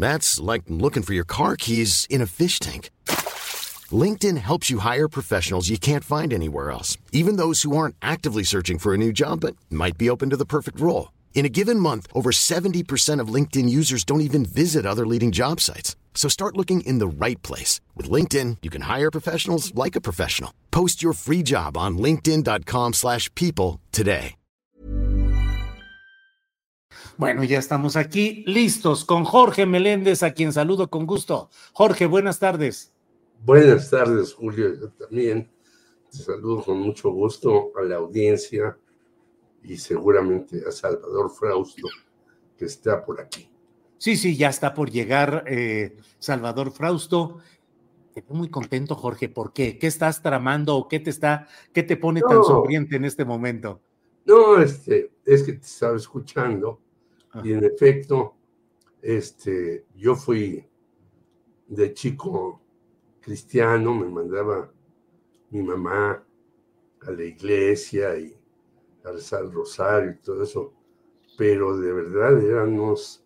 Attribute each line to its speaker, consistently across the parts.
Speaker 1: That's like looking for your car keys in a fish tank. LinkedIn helps you hire professionals you can't find anywhere else, even those who aren't actively searching for a new job but might be open to the perfect role. In a given month, over 70% of LinkedIn users don't even visit other leading job sites. So start looking in the right place. With LinkedIn, you can hire professionals like a professional. Post your free job on linkedin.com/people slash people today.
Speaker 2: Bueno, ya estamos aquí listos con Jorge Meléndez, a quien saludo con gusto. Jorge, buenas tardes.
Speaker 3: Buenas tardes, Julio. Yo también te saludo con mucho gusto a la audiencia y seguramente a Salvador Frausto, que está por aquí.
Speaker 2: Sí, sí, ya está por llegar eh, Salvador Frausto. Veo muy contento, Jorge. ¿Por qué? ¿Qué estás tramando o qué te está, qué te pone tan sonriente en este momento?
Speaker 3: No, este, es que te estaba escuchando y en efecto, este, yo fui de chico cristiano, me mandaba mi mamá a la iglesia y a rezar el rosario y todo eso, pero de verdad eran unos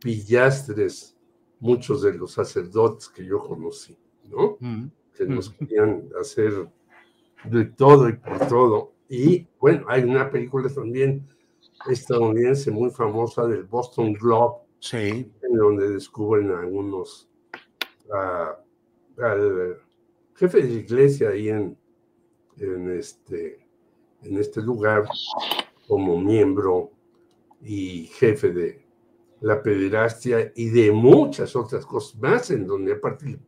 Speaker 3: pillastres muchos de los sacerdotes que yo conocí, ¿no?
Speaker 2: Mm.
Speaker 3: que nos querían hacer de todo y por todo. Y bueno, hay una película también estadounidense muy famosa del Boston Globe,
Speaker 2: Sí.
Speaker 3: en donde descubren a algunos, a- al jefe de iglesia ahí en, en, este, en este lugar como miembro y jefe de la pederastia y de muchas otras cosas más, en donde ha parti-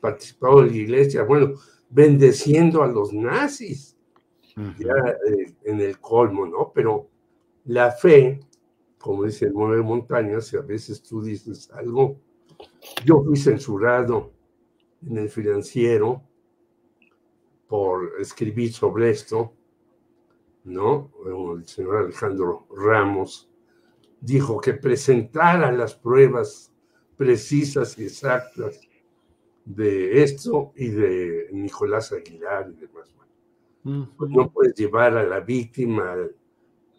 Speaker 3: participado la iglesia, bueno, bendeciendo a los nazis ya eh, en el colmo, ¿no? Pero la fe, como dice el Nueve Montañas, y a veces tú dices algo, yo fui censurado en el financiero por escribir sobre esto, ¿no? El señor Alejandro Ramos dijo que presentara las pruebas precisas y exactas de esto y de Nicolás Aguilar y demás. Pues no puedes llevar a la víctima, al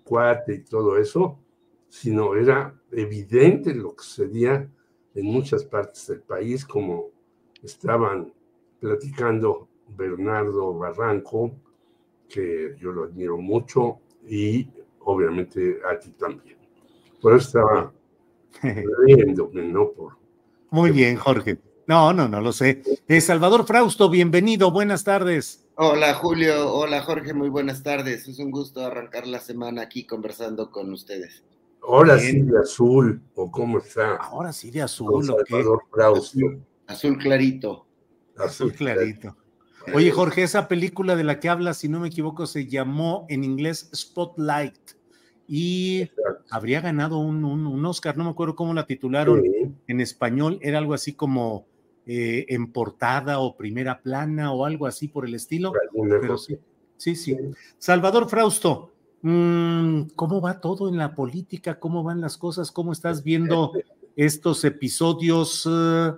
Speaker 3: cuate y todo eso, sino era evidente lo que sucedía en muchas partes del país, como estaban platicando Bernardo Barranco, que yo lo admiro mucho, y obviamente a ti también. Por eso estaba riéndome, ¿no? Por,
Speaker 2: Muy bien, Jorge. No, no, no lo sé. Eh, Salvador Frausto, bienvenido, buenas tardes.
Speaker 4: Hola Julio, hola Jorge, muy buenas tardes. Es un gusto arrancar la semana aquí conversando con ustedes.
Speaker 3: Ahora
Speaker 2: Bien.
Speaker 3: sí de azul, o cómo está.
Speaker 2: Ahora sí de azul, ¿o qué?
Speaker 3: Salvador Frausto.
Speaker 4: Azul clarito.
Speaker 2: Azul clarito. Oye, Jorge, esa película de la que hablas, si no me equivoco, se llamó en inglés Spotlight y habría ganado un, un- un Oscar, no me acuerdo cómo la titularon
Speaker 3: Sí.
Speaker 2: en español, era algo así como eh, en portada o primera plana o algo así por el estilo. Pero sí, sí, sí. Salvador Frausto, mm, ¿cómo va todo en la política? ¿Cómo van las cosas? ¿Cómo estás viendo estos episodios, eh,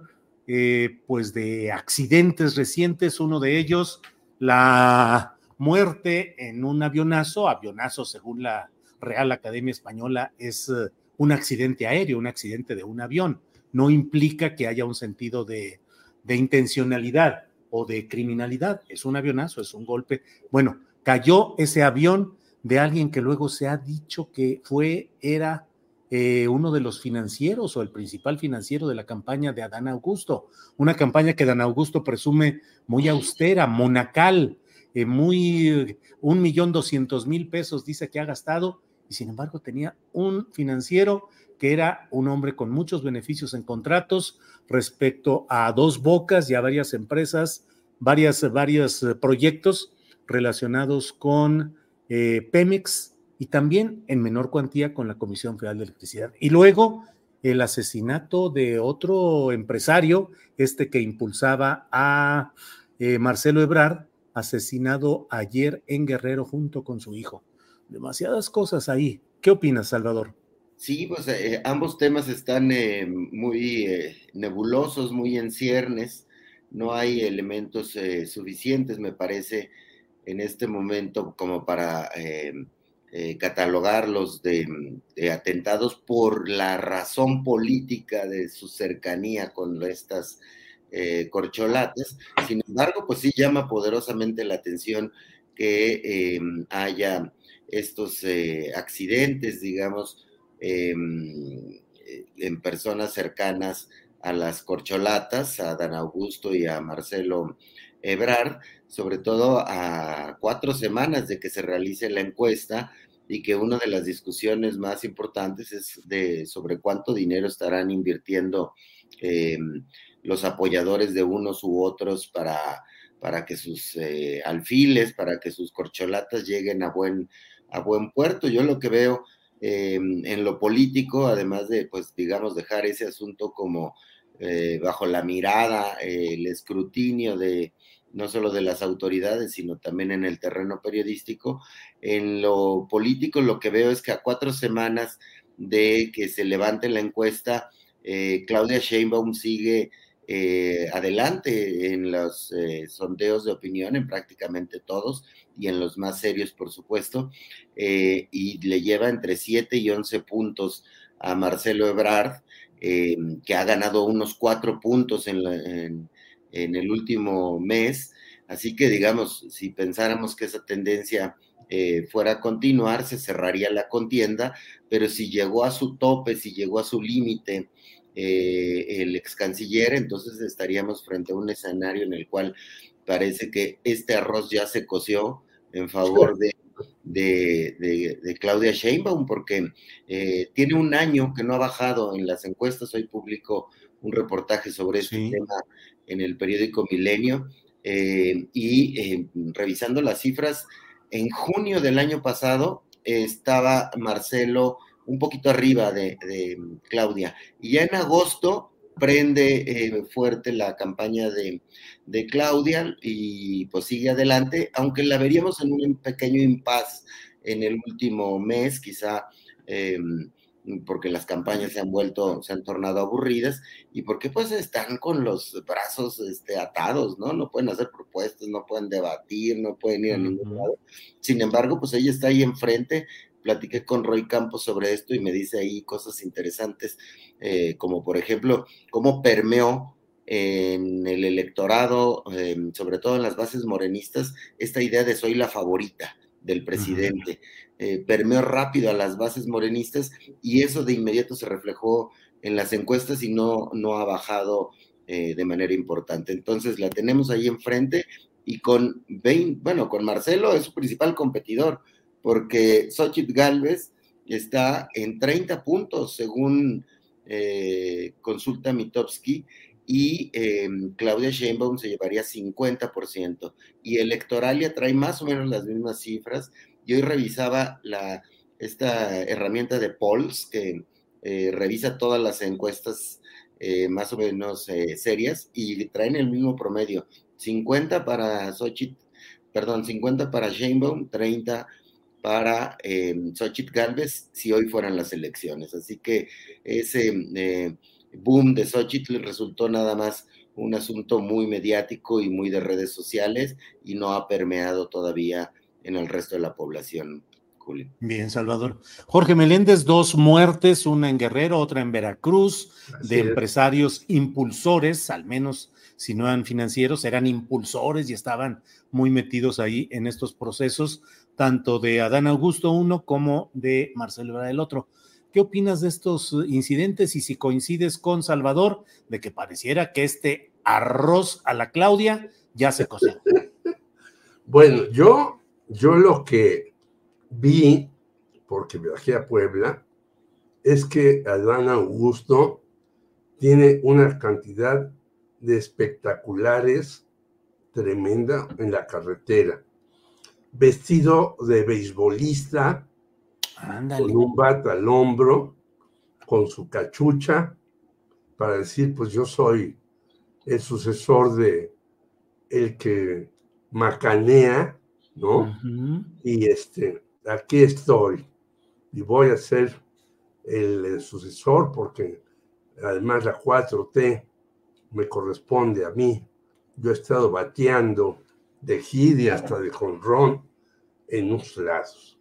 Speaker 2: eh, pues, de accidentes recientes? Uno de ellos, la muerte en un avionazo, avionazo según la Real Academia Española, es eh, un accidente aéreo, un accidente de un avión. No implica que haya un sentido de, intencionalidad o de criminalidad. Es un avionazo, es un golpe. Bueno, cayó ese avión de alguien que luego se ha dicho que fue, era eh, uno de los financieros o el principal financiero de la campaña de Adán Augusto, una campaña que Adán Augusto presume muy austera, monacal, eh, muy un millón doscientos mil pesos dice que ha gastado y sin embargo tenía un financiero que era un hombre con muchos beneficios en contratos respecto a dos bocas y a varias empresas, varias, varios eh, proyectos relacionados con eh, Pemex y también en menor cuantía con la Comisión Federal de Electricidad. Y luego el asesinato de otro empresario, este que impulsaba a eh, Marcelo Ebrard, asesinado ayer en Guerrero junto con su hijo. Demasiadas cosas ahí. ¿Qué opinas, Salvador?
Speaker 4: Sí, pues eh, ambos temas están eh, muy eh, nebulosos, muy en ciernes. No hay elementos suficientes, me parece, en este momento como para catalogarlos de, de, atentados por la razón política de su cercanía con estas corcholates. Sin embargo, pues sí llama poderosamente la atención que haya estos accidentes, digamos, Em, eh, en personas cercanas a las corcholatas, a Dan Augusto y a Marcelo Ebrard, sobre todo a cuatro semanas de que se realice la encuesta y que una de las discusiones más importantes es de sobre cuánto dinero estarán invirtiendo em, los apoyadores de unos u otros para, para que sus eh, alfiles, para que sus corcholatas lleguen a buen, a buen puerto. Yo lo que veo eh, en lo político, además de, pues, digamos, dejar ese asunto como eh, bajo la mirada, el escrutinio de no solo de las autoridades, sino también en el terreno periodístico. En lo político, lo que veo es que a cuatro semanas de que se levante la encuesta, Claudia Sheinbaum sigue eh, adelante en los eh, sondeos de opinión, en prácticamente todos, y en los más serios, por supuesto, eh, y le lleva entre 7 y 11 puntos a Marcelo Ebrard, que ha ganado unos 4 puntos en, en, el último mes. Así que, digamos, si pensáramos que esa tendencia fuera a continuar, se cerraría la contienda, pero si llegó a su tope, si llegó a su límite, eh, el ex canciller, entonces estaríamos frente a un escenario en el cual parece que este arroz ya se coció en favor de, de, Claudia Sheinbaum, porque eh, tiene un año que no ha bajado en las encuestas. Hoy publicó un reportaje sobre este tema en el periódico Milenio eh, y revisando las cifras, en junio del año pasado estaba Marcelo un poquito arriba de, Claudia. Y ya en agosto prende eh, fuerte la campaña de, Claudia y pues sigue adelante, aunque la veríamos en un pequeño impas en el último mes, quizá em, porque las campañas se han vuelto, se han tornado aburridas y porque pues están con los brazos este, atados, ¿no? No pueden hacer propuestas, no pueden debatir, no pueden ir a ningún lado. Sin embargo, pues ella está ahí enfrente platiqué con Roy Campos sobre esto y me dice ahí cosas interesantes, eh, como por ejemplo, cómo permeó en el electorado, em, sobre todo en las bases morenistas, esta idea de soy la favorita del presidente. Eh, permeó rápido a las bases morenistas y eso de inmediato se reflejó en las encuestas y no, no ha bajado eh, de manera importante. Entonces la tenemos ahí enfrente y con, bueno, con Marcelo es su principal competidor porque Xochitl Galvez está en 30 puntos según eh, consulta Mitowski y em, Claudia Sheinbaum se llevaría 50% y Electoralia trae más o menos las mismas cifras. Yo hoy revisaba la, esta herramienta de Polls que eh, revisa todas las encuestas eh, más o menos serias y traen el mismo promedio, 50 para Xochitl, perdón, 50 para Sheinbaum, 30 para eh, Xochitl si hoy fueran las elecciones. Así que ese eh, boom de Xochitl resultó nada más un asunto muy mediático y muy de redes sociales y no ha permeado todavía en el resto de la población. Julio.
Speaker 2: Bien, Salvador. Jorge Meléndez, dos muertes, una en Guerrero, otra en Veracruz, de empresarios impulsores, al menos si no eran financieros, eran impulsores y estaban muy metidos ahí en estos procesos tanto de Adán Augusto uno como de Marcelo Ebrard el otro. ¿Qué opinas de estos incidentes y si coincides con Salvador de que pareciera que este arroz a la Claudia ya se coció?
Speaker 3: Bueno, yo, yo lo que vi, porque viajé a Puebla, es que Adán Augusto tiene una cantidad de espectaculares tremenda en la carretera. Vestido de beisbolista, con un bat al hombro, con su cachucha, para decir, pues yo soy el sucesor de el que macanea, ¿no? Y este, aquí estoy y voy a ser el, sucesor porque además la 4T me corresponde a mí. Yo he estado bateando de Gidi hasta de Jonrón en unos lados.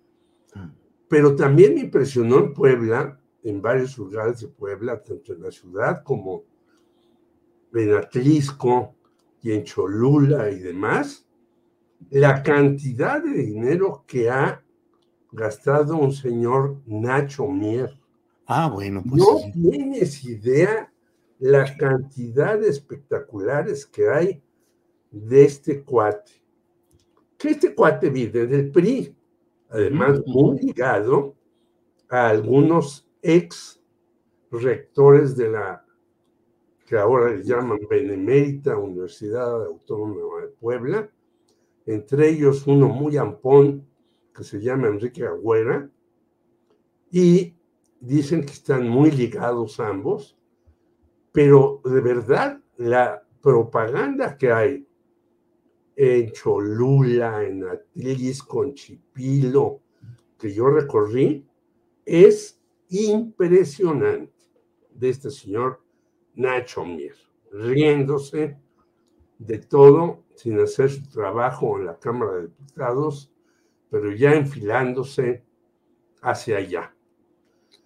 Speaker 3: Pero también me impresionó en Puebla, en varios lugares de Puebla, tanto en la ciudad como en Atlisco y en Cholula y demás, la cantidad de dinero que ha gastado un señor Nacho Mier.
Speaker 2: Ah, bueno, pues.
Speaker 3: No tienes idea la cantidad de espectaculares que hay de este cuate. Que este cuate vive del PRI, además muy ligado a algunos ex rectores de la que ahora le llaman Benemérita Universidad Autónoma de Puebla, entre ellos uno muy ampón se llama Enrique Agüera, y dicen que están muy ligados ambos, pero de verdad la propaganda que hay en Cholula, en Atlis, con Chipilo, que yo recorrí, es impresionante de este señor Nacho Mier, riéndose de todo sin hacer su trabajo en la Cámara de Diputados, pero ya enfilándose hacia allá.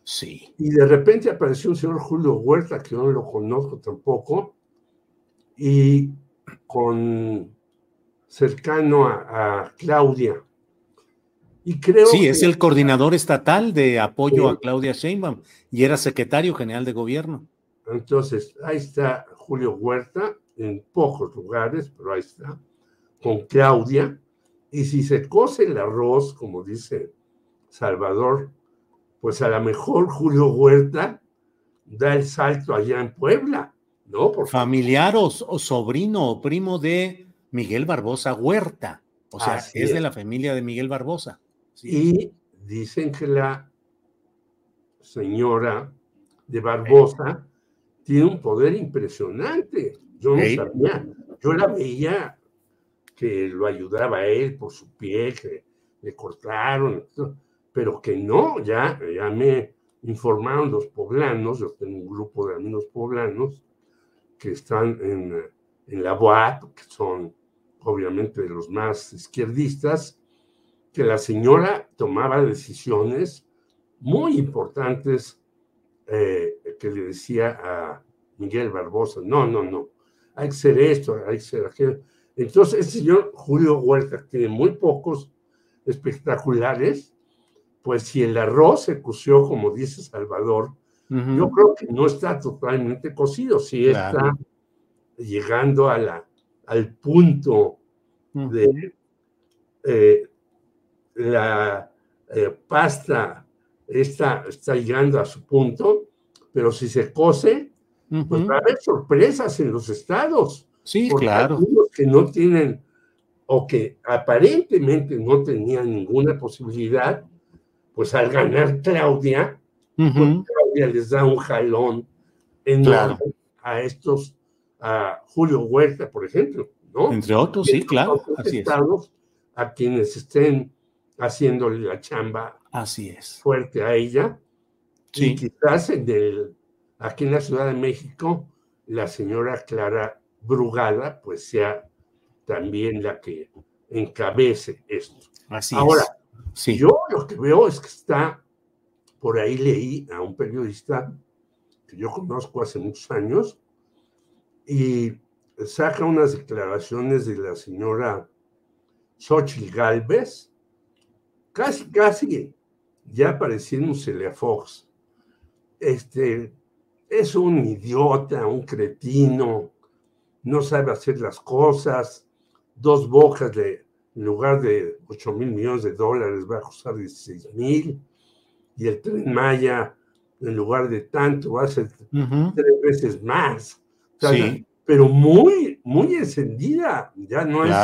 Speaker 2: Sí.
Speaker 3: Y de repente apareció un señor Julio Huerta, que no lo conozco tampoco, y con cercano a, Claudia.
Speaker 2: Y creo sí, es el coordinador estatal de apoyo a Claudia Sheinbaum y era secretario general de gobierno.
Speaker 3: Entonces, ahí está Julio Huerta, en pocos lugares, pero ahí está, con Claudia. Y si se cose el arroz, como dice Salvador, pues a lo mejor Julio Huerta da el salto allá en Puebla, ¿no?
Speaker 2: Por Familiar o, sobrino o primo de Miguel Barbosa Huerta. O sea, es, de la familia de Miguel Barbosa.
Speaker 3: Y dicen que la señora de Barbosa tiene un poder impresionante. Yo no sabía, yo la veía que lo ayudaba a él por su pie, que le cortaron, pero que no, ya, ya me informaron los poblanos, yo tengo un grupo de amigos poblanos que están en, en la UAP, que son obviamente de los más izquierdistas, que la señora tomaba decisiones muy importantes eh, que le decía a Miguel Barbosa, no, no, no, hay que ser esto, hay que ser aquello. Entonces, el señor Julio Huerta tiene muy pocos espectaculares, pues si el arroz se coció, como dice Salvador, yo creo que no está totalmente cocido, sí está llegando a la, al punto de eh, la eh, pasta está, está llegando a su punto, pero si se cose, pues va a haber sorpresas en los estados.
Speaker 2: Sí, claro.
Speaker 3: que no tienen o que aparentemente no tenían ninguna posibilidad, pues al ganar Claudia, pues Claudia les da un jalón enorme a estos, a Julio Huerta, por ejemplo, ¿no?
Speaker 2: Entre otros, sí, claro.
Speaker 3: Así estados a quienes estén haciéndole la chamba
Speaker 2: Así es.
Speaker 3: fuerte a ella. Sí. Y quizás en el, aquí en la Ciudad de México, la señora Clara Brugada, pues sea también la que encabece esto.
Speaker 2: Así
Speaker 3: Ahora,
Speaker 2: sí.
Speaker 3: yo lo que veo es que está, por ahí leí a un periodista que yo conozco hace muchos años, y saca unas declaraciones de la señora Xochitl Galvez, casi, casi ya pareciéndosele a Fox. Este, es un idiota, un cretino, no sabe hacer las cosas, dos bocas de, en lugar de 8 mil millones de dólares va a costar 16 mil. y el tren Maya, en lugar de tanto, va a ser tres veces más. Pero muy, muy encendida. Ya no es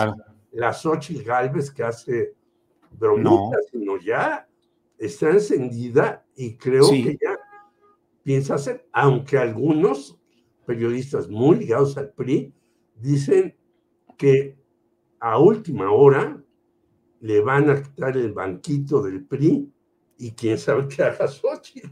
Speaker 3: la Xochitl Galvez que hace bromitas, sino ya está encendida y creo que ya piensa hacer, aunque algunos periodistas muy ligados al PRI dicen que a última hora le van a quitar el banquito del PRI y quién sabe qué haga Xochitl.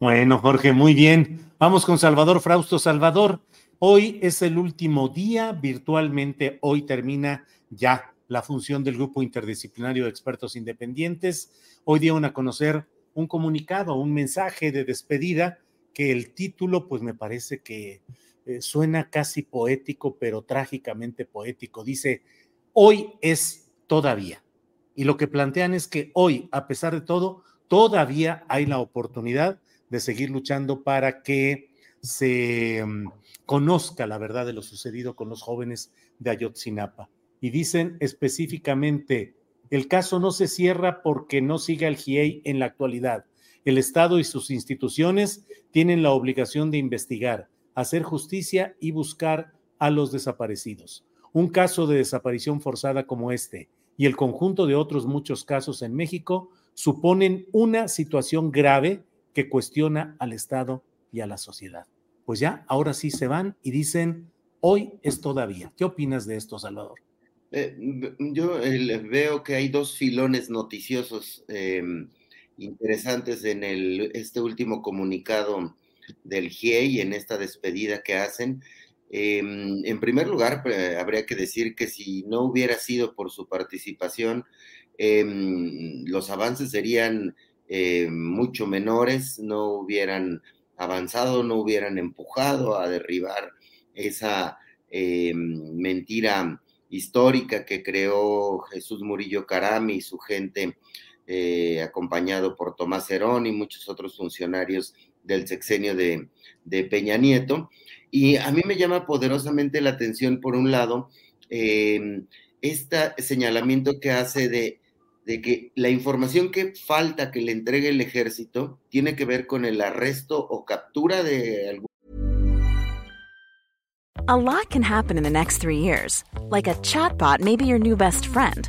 Speaker 2: Bueno, Jorge, muy bien. Vamos con Salvador Frausto. Salvador, hoy es el último día, virtualmente hoy termina ya la función del Grupo Interdisciplinario de Expertos Independientes. Hoy dieron a conocer un comunicado, un mensaje de despedida que el título, pues me parece que eh, suena casi poético, pero trágicamente poético. Dice, hoy es todavía. Y lo que plantean es que hoy, a pesar de todo, todavía hay la oportunidad de seguir luchando para que se mm, conozca la verdad de lo sucedido con los jóvenes de Ayotzinapa. Y dicen específicamente, el caso no se cierra porque no siga el GIEI en la actualidad. El Estado y sus instituciones tienen la obligación de investigar, hacer justicia y buscar a los desaparecidos. Un caso de desaparición forzada como este y el conjunto de otros muchos casos en México suponen una situación grave que cuestiona al Estado y a la sociedad. Pues ya, ahora sí se van y dicen, hoy es todavía. ¿Qué opinas de esto, Salvador?
Speaker 4: Eh, yo eh, veo que hay dos filones noticiosos em, interesantes en el, este último comunicado del GIEI, en esta despedida que hacen. Em, en primer lugar, eh, habría que decir que si no hubiera sido por su participación, em, los avances serían mucho menores, no hubieran avanzado, no hubieran empujado a derribar esa mentira histórica que creó Jesús Murillo Carami y su gente, eh, acompañado por Tomás Herón y muchos otros funcionarios del sexenio de, Peña Nieto. Y a mí me llama poderosamente la atención, por un lado, eh, este señalamiento que hace de, que la información que falta que le entregue el ejército tiene que ver con el arresto o captura de algún
Speaker 5: A lot can happen in the next three years. Like a chatbot may be your new best friend.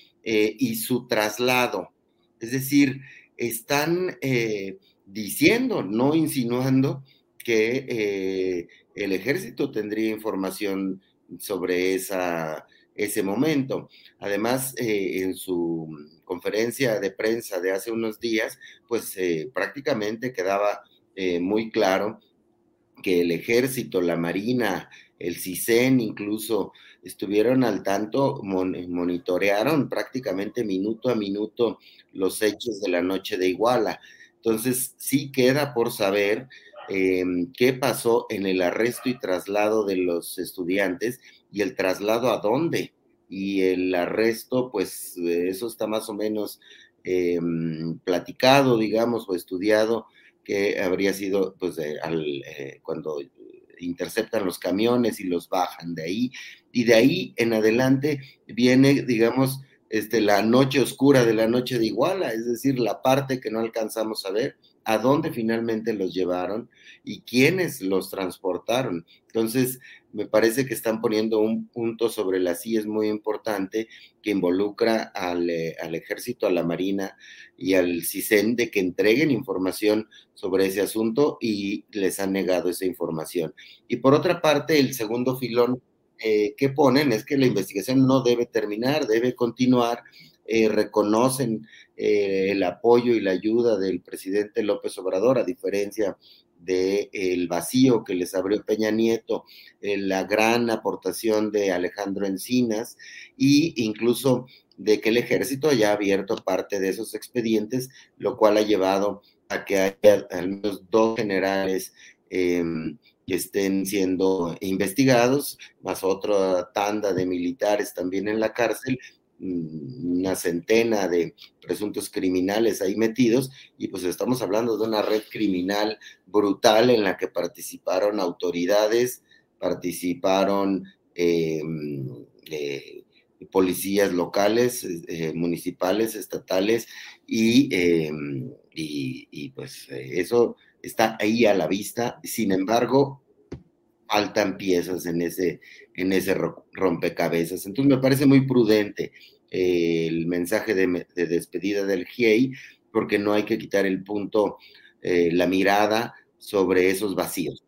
Speaker 4: eh, y su traslado. Es decir, están eh, diciendo, no insinuando, que eh, el ejército tendría información sobre esa, ese momento. Además, en su conferencia de prensa de hace unos días, pues prácticamente quedaba muy claro que el ejército, la marina, el CISEN incluso estuvieron al tanto, monitorearon prácticamente minuto a minuto los hechos de la noche de Iguala. Entonces, sí queda por saber em, qué pasó en el arresto y traslado de los estudiantes y el traslado a dónde. Y el arresto, pues eso está más o menos em, platicado, digamos, o estudiado, que habría sido pues al, eh, cuando interceptan los camiones y los bajan de ahí. Y de ahí en adelante viene, digamos, este, la noche oscura de la noche de Iguala, es decir, la parte que no alcanzamos a ver a dónde finalmente los llevaron y quiénes los transportaron. Entonces, me parece que están poniendo un punto sobre la es muy importante que involucra al, eh, al, ejército, a la marina y al CISEN de que entreguen información sobre ese asunto y les han negado esa información. Y por otra parte, el segundo filón eh, que ponen es que la investigación no debe terminar, debe continuar. Eh, reconocen el apoyo y la ayuda del presidente López Obrador, a diferencia del vacío que les abrió Peña Nieto, eh, la gran aportación de Alejandro Encinas e incluso de que el ejército haya abierto parte de esos expedientes, lo cual ha llevado a que haya al menos dos generales em, que estén siendo investigados, más otra tanda de militares también en la cárcel, una centena de presuntos criminales ahí metidos y pues estamos hablando de una red criminal brutal en la que participaron autoridades, participaron em, eh, policías locales, eh, municipales, estatales y, em, y pues eso está ahí a la vista. Sin embargo, faltan piezas en ese, en ese rompecabezas. Entonces me parece muy prudente eh, el mensaje de, despedida del GIEI, porque no hay que quitar el punto, eh, la mirada sobre esos vacíos.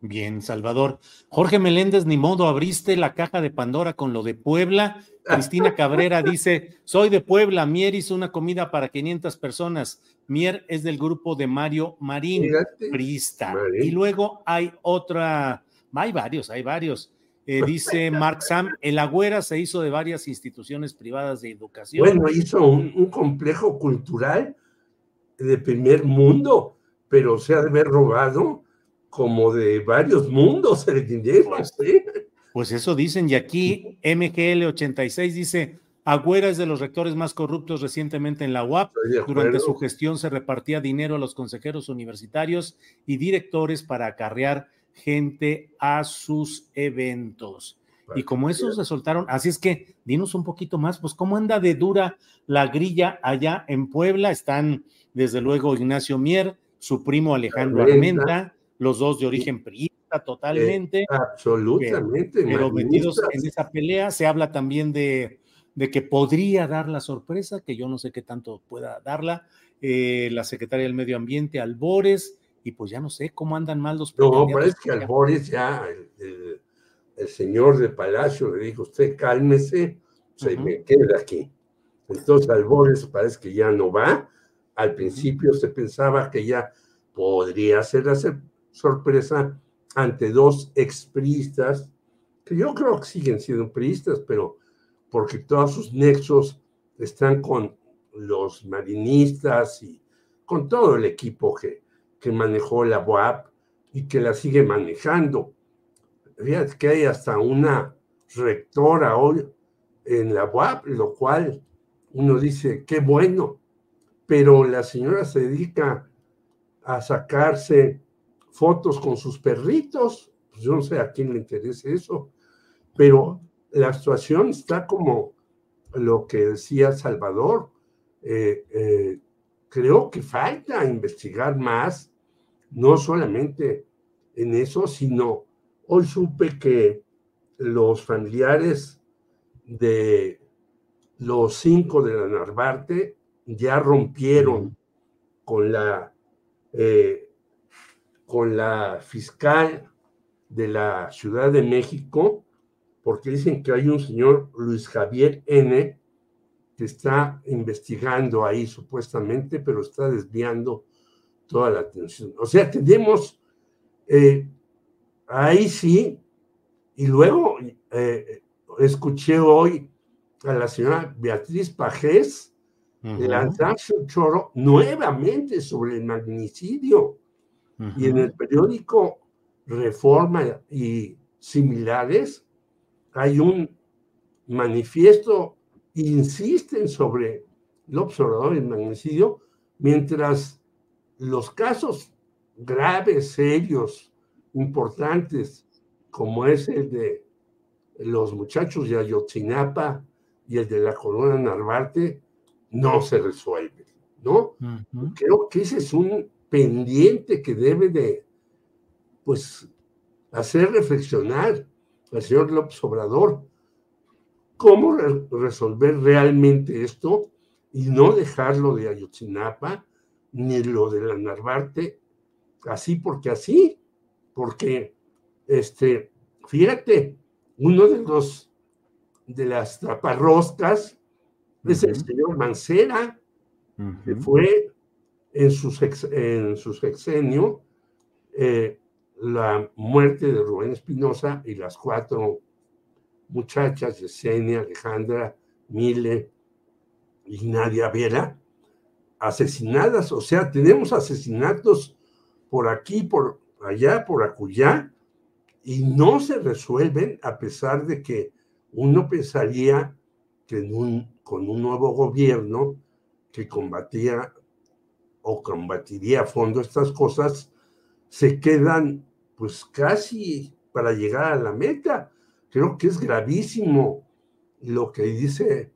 Speaker 2: Bien, Salvador. Jorge Meléndez, ni modo, abriste la caja de Pandora con lo de Puebla. Cristina Cabrera dice, soy de Puebla, Mier hizo una comida para 500 personas. Mier es del grupo de Mario Marín, Prista. Y luego hay otra hay varios, hay varios. Eh, dice Mark Sam, el Agüera se hizo de varias instituciones privadas de educación.
Speaker 3: Bueno, hizo un, complejo cultural de primer mundo, pero se ha de haber robado como de varios mundos el dinero.
Speaker 2: Pues, pues eso dicen, y aquí MGL86 dice, Agüera es de los rectores más corruptos recientemente en la UAP. Durante su gestión se repartía dinero a los consejeros universitarios y directores para acarrear gente a sus eventos. Y como esos resultaron, así es que dinos un poquito más, pues cómo anda de dura la grilla allá en Puebla. Están desde luego Ignacio Mier, su primo Alejandro Armenta, los dos de origen priista totalmente. Eh,
Speaker 3: absolutamente.
Speaker 2: Pero, metidos en esa pelea, se habla también de, de, que podría dar la sorpresa, que yo no sé qué tanto pueda darla, eh, la secretaria del Medio Ambiente, Albores, y pues ya no sé cómo andan mal los
Speaker 3: No, parece que al Boris ya, el, señor de Palacio le dijo, usted cálmese, se me queda aquí. Entonces al Boris parece que ya no va. Al principio se pensaba que ya podría ser la sorpresa ante dos expristas, que yo creo que siguen siendo priistas, pero porque todos sus nexos están con los marinistas y con todo el equipo que, que manejó la UAP y que la sigue manejando. Fíjate que hay hasta una rectora hoy en la UAP, lo cual uno dice, qué bueno, pero la señora se dedica a sacarse fotos con sus perritos, pues yo no sé a quién le interesa eso, pero la situación está como lo que decía Salvador, eh, eh, creo que falta investigar más, no solamente en eso, sino hoy supe que los familiares de los cinco de la Narvarte ya rompieron con la, eh, con la fiscal de la Ciudad de México, porque dicen que hay un señor Luis Javier N que está investigando ahí supuestamente, pero está desviando toda la atención. O sea, tenemos eh, ahí sí, y luego eh, escuché hoy a la señora Beatriz Pajés lanzarse un choro nuevamente sobre el magnicidio. Y en el periódico Reforma y similares hay un manifiesto insisten sobre el observador del magnicidio, mientras los casos graves, serios, importantes, como es el de los muchachos de Ayotzinapa y el de la Corona Narvarte, no se resuelven, ¿no? Creo que ese es un pendiente que debe de, pues, hacer reflexionar al señor López Obrador cómo resolver realmente esto y no dejarlo de Ayotzinapa ni lo de la Narvarte. Así porque así, porque este, fíjate, uno de los de las taparroscas es el señor Mancera, que fue en su, en su sexenio eh, la muerte de Rubén Espinosa y las cuatro muchachas, Yesenia, Alejandra, Mile y Nadia Vera, asesinadas. O sea, tenemos asesinatos por aquí, por allá, por acullá, y no se resuelven a pesar de que uno pensaría que con un nuevo gobierno que combatía o combatiría a fondo estas cosas, se quedan pues casi para llegar a la meta. Creo que es gravísimo lo que dice,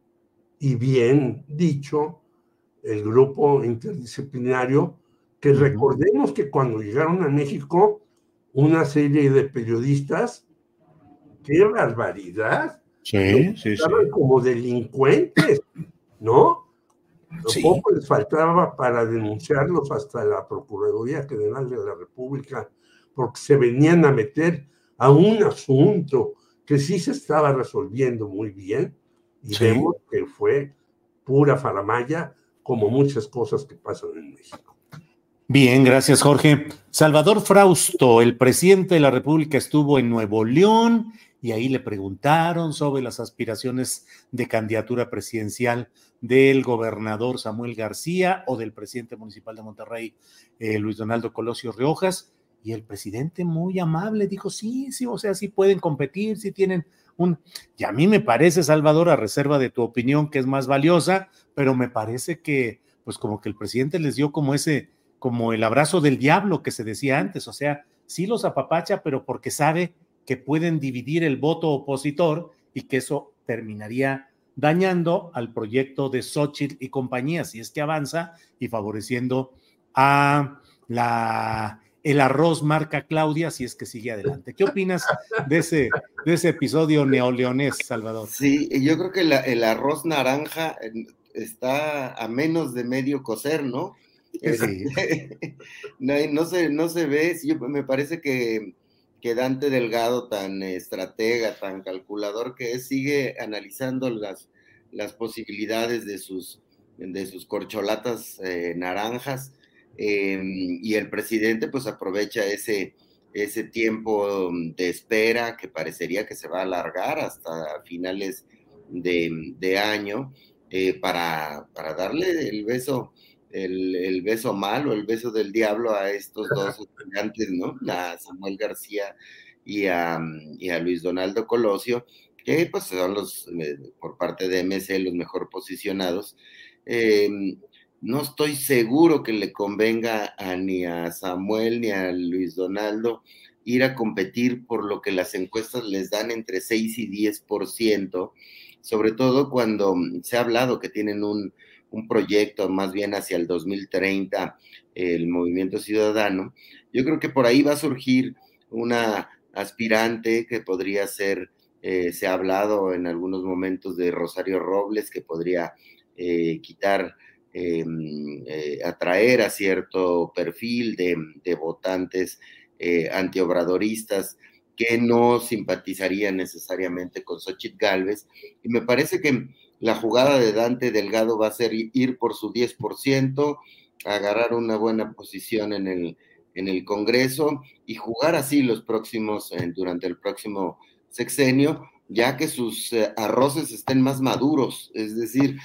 Speaker 3: y bien dicho, el grupo interdisciplinario, que recordemos que cuando llegaron a México, una serie de periodistas, qué barbaridad,
Speaker 2: sí, sí,
Speaker 3: estaban como delincuentes, ¿no? Lo poco les faltaba para denunciarlos hasta la Procuraduría General de la República, porque se venían a meter a un asunto que sí se estaba resolviendo muy bien, y vemos que fue pura faramaya, como muchas cosas que pasan en México.
Speaker 2: Bien, gracias Jorge. Salvador Frausto, el presidente de la República, estuvo en Nuevo León y ahí le preguntaron sobre las aspiraciones de candidatura presidencial del gobernador Samuel García o del presidente municipal de Monterrey, eh, Luis Donaldo Colosio Riojas, y el presidente muy amable dijo, sí, sí, o sea, sí pueden competir, sí tienen un... Y a mí me parece, Salvador, a reserva de tu opinión, que es más valiosa, pero me parece que, pues como que el presidente les dio como ese, como el abrazo del diablo que se decía antes, o sea, sí los apapacha, pero porque sabe que pueden dividir el voto opositor y que eso terminaría dañando al proyecto de Xochitl y compañía, si es que avanza, y favoreciendo a la, el arroz marca Claudia, si es que sigue adelante. ¿Qué opinas de ese, de ese episodio neoleonés, Salvador?
Speaker 4: Sí, yo creo que el arroz naranja está a menos de medio cocer, ¿no? Sí. no, se, no se ve, me parece que que Dante Delgado, tan estratega, tan calculador que es, sigue analizando las, las posibilidades de sus, de sus corcholatas eh, naranjas em, y el presidente pues aprovecha ese, ese tiempo de espera que parecería que se va a alargar hasta finales de, año eh, para, para darle el beso el, beso malo, el beso del diablo a estos dos estudiantes, ¿no? A Samuel García y a, y a Luis Donaldo Colosio, que pues son los, eh, por parte de MC, los mejor posicionados. Em, no estoy seguro que le convenga a, ni a Samuel ni a Luis Donaldo ir a competir por lo que las encuestas les dan entre 6 y 10%, sobre todo cuando se ha hablado que tienen un, un proyecto más bien hacia el 2030, el movimiento ciudadano, yo creo que por ahí va a surgir una aspirante que podría ser, eh, se ha hablado en algunos momentos de Rosario Robles, que podría eh, quitar, eh, atraer a cierto perfil de, votantes antiobradoristas que no simpatizarían necesariamente con Xochitl Galvez. Y me parece que la jugada de Dante Delgado va a ser ir por su 10%, agarrar una buena posición en el, en el Congreso y jugar así los próximos, durante el próximo sexenio, ya que sus eh, arroces estén más maduros, es decir,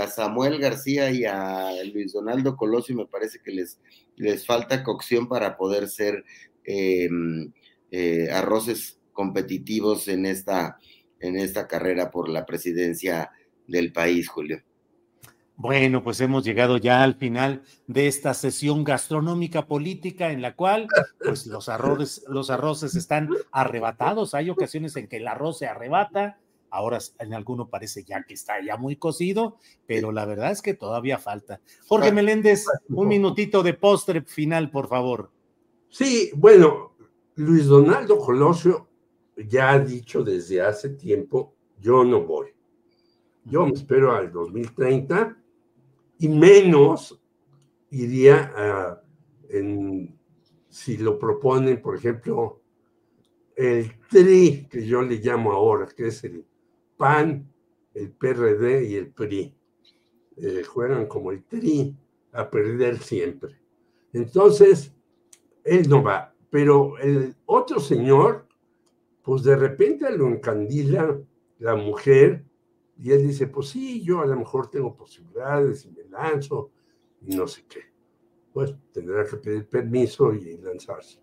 Speaker 4: a Samuel García y a Luis Donaldo Colosio me parece que les, les falta cocción para poder ser em, eh, arroces competitivos en esta, en esta carrera por la presidencia del país, Julio.
Speaker 2: Bueno, pues hemos llegado ya al final de esta sesión gastronómica política en la cual pues los arroces, los arroces están arrebatados. Hay ocasiones en que el arroz se arrebata ahora en alguno parece ya que está ya muy cocido, pero la verdad es que todavía falta. Jorge Meléndez, un minutito de postre final, por favor.
Speaker 3: Sí, bueno, Luis Donaldo Colosio ya ha dicho desde hace tiempo, yo no voy. Yo me espero al 2030 y menos iría a, en, si lo proponen, por ejemplo, el TRI, que yo le llamo ahora, que es el PAN, el PRD y el PRI. Eh, juegan como el TRI a perder siempre. Entonces, él no va. Pero el otro señor, pues de repente lo encandila la mujer y él dice, pues sí, yo a lo mejor tengo posibilidades y me lanzo no sé qué. Pues tendrá que pedir permiso y lanzarse.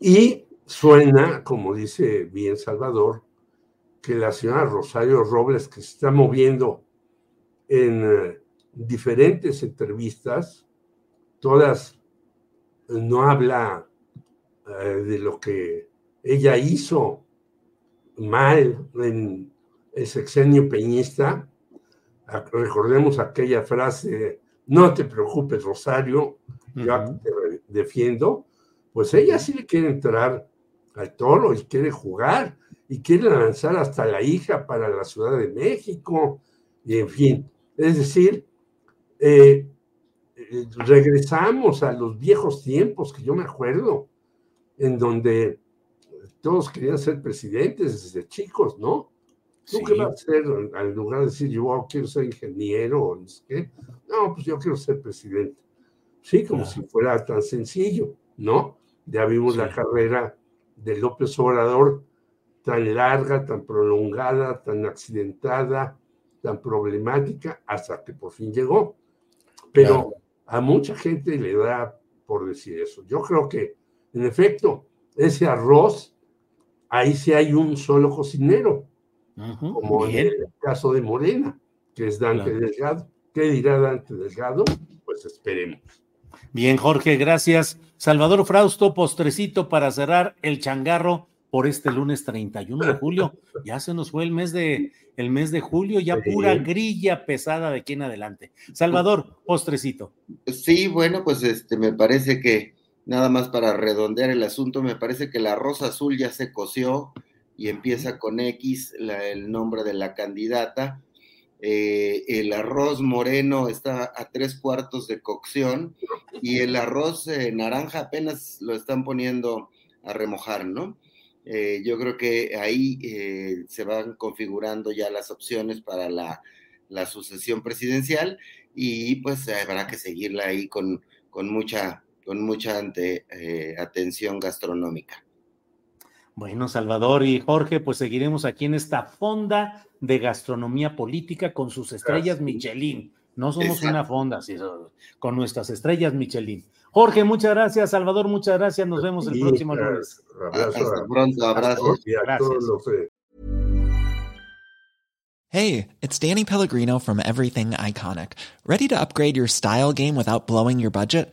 Speaker 3: Y suena, como dice bien Salvador, que la señora Rosario Robles, que se está moviendo en eh, diferentes entrevistas, todas eh, no habla eh, de lo que ella hizo mal en el sexenio peñista. Recordemos aquella frase, no te preocupes, Rosario, yo te defiendo. Pues ella sí le quiere entrar al toro y quiere jugar y quiere lanzar hasta la hija para la Ciudad de México, y en fin, es decir, eh, eh, regresamos a los viejos tiempos que yo me acuerdo, en donde todos querían ser presidentes desde chicos, ¿no? ¿Tú qué vas a hacer en lugar de decir yo quiero ser ingeniero o no qué? No, pues yo quiero ser presidente. Sí, como si fuera tan sencillo, ¿no? Ya vimos la carrera de López Obrador tan larga, tan prolongada, tan accidentada, tan problemática, hasta que por fin llegó. Pero a mucha gente le da por decir eso. Yo creo que, en efecto, ese arroz, ahí sí hay un solo cocinero, como en el caso de Morena, que es Dante Delgado. ¿Qué dirá Dante Delgado? Pues esperemos.
Speaker 2: Bien, Jorge, gracias. Salvador Frausto, postrecito para cerrar el changarro por este lunes 31 de julio. Ya se nos fue el mes de, el mes de julio, ya pura grilla pesada de aquí en adelante. Salvador, postrecito.
Speaker 4: Sí, bueno, pues este me parece que nada más para redondear el asunto, me parece que la rosa azul ya se coció y empieza con X el nombre de la candidata. Eh, el arroz moreno está a tres cuartos de cocción y el arroz eh, naranja apenas lo están poniendo a remojar, ¿no? Eh, yo creo que ahí eh, se van configurando ya las opciones para la, sucesión presidencial y pues habrá que seguirla ahí con, con mucha, con mucha atención gastronómica.
Speaker 2: Bueno, Salvador y Jorge, pues seguiremos aquí en esta fonda de gastronomía política con sus estrellas Michelin. No somos una fonda, sino con nuestras estrellas Michelin. Jorge, muchas gracias. Salvador, muchas gracias. Nos vemos el próximo lunes.
Speaker 4: Hasta pronto. Abrazo.
Speaker 2: Gracias.
Speaker 6: Hey, it's Danny Pellegrino from Everything Iconic. Ready to upgrade your style game without blowing your budget?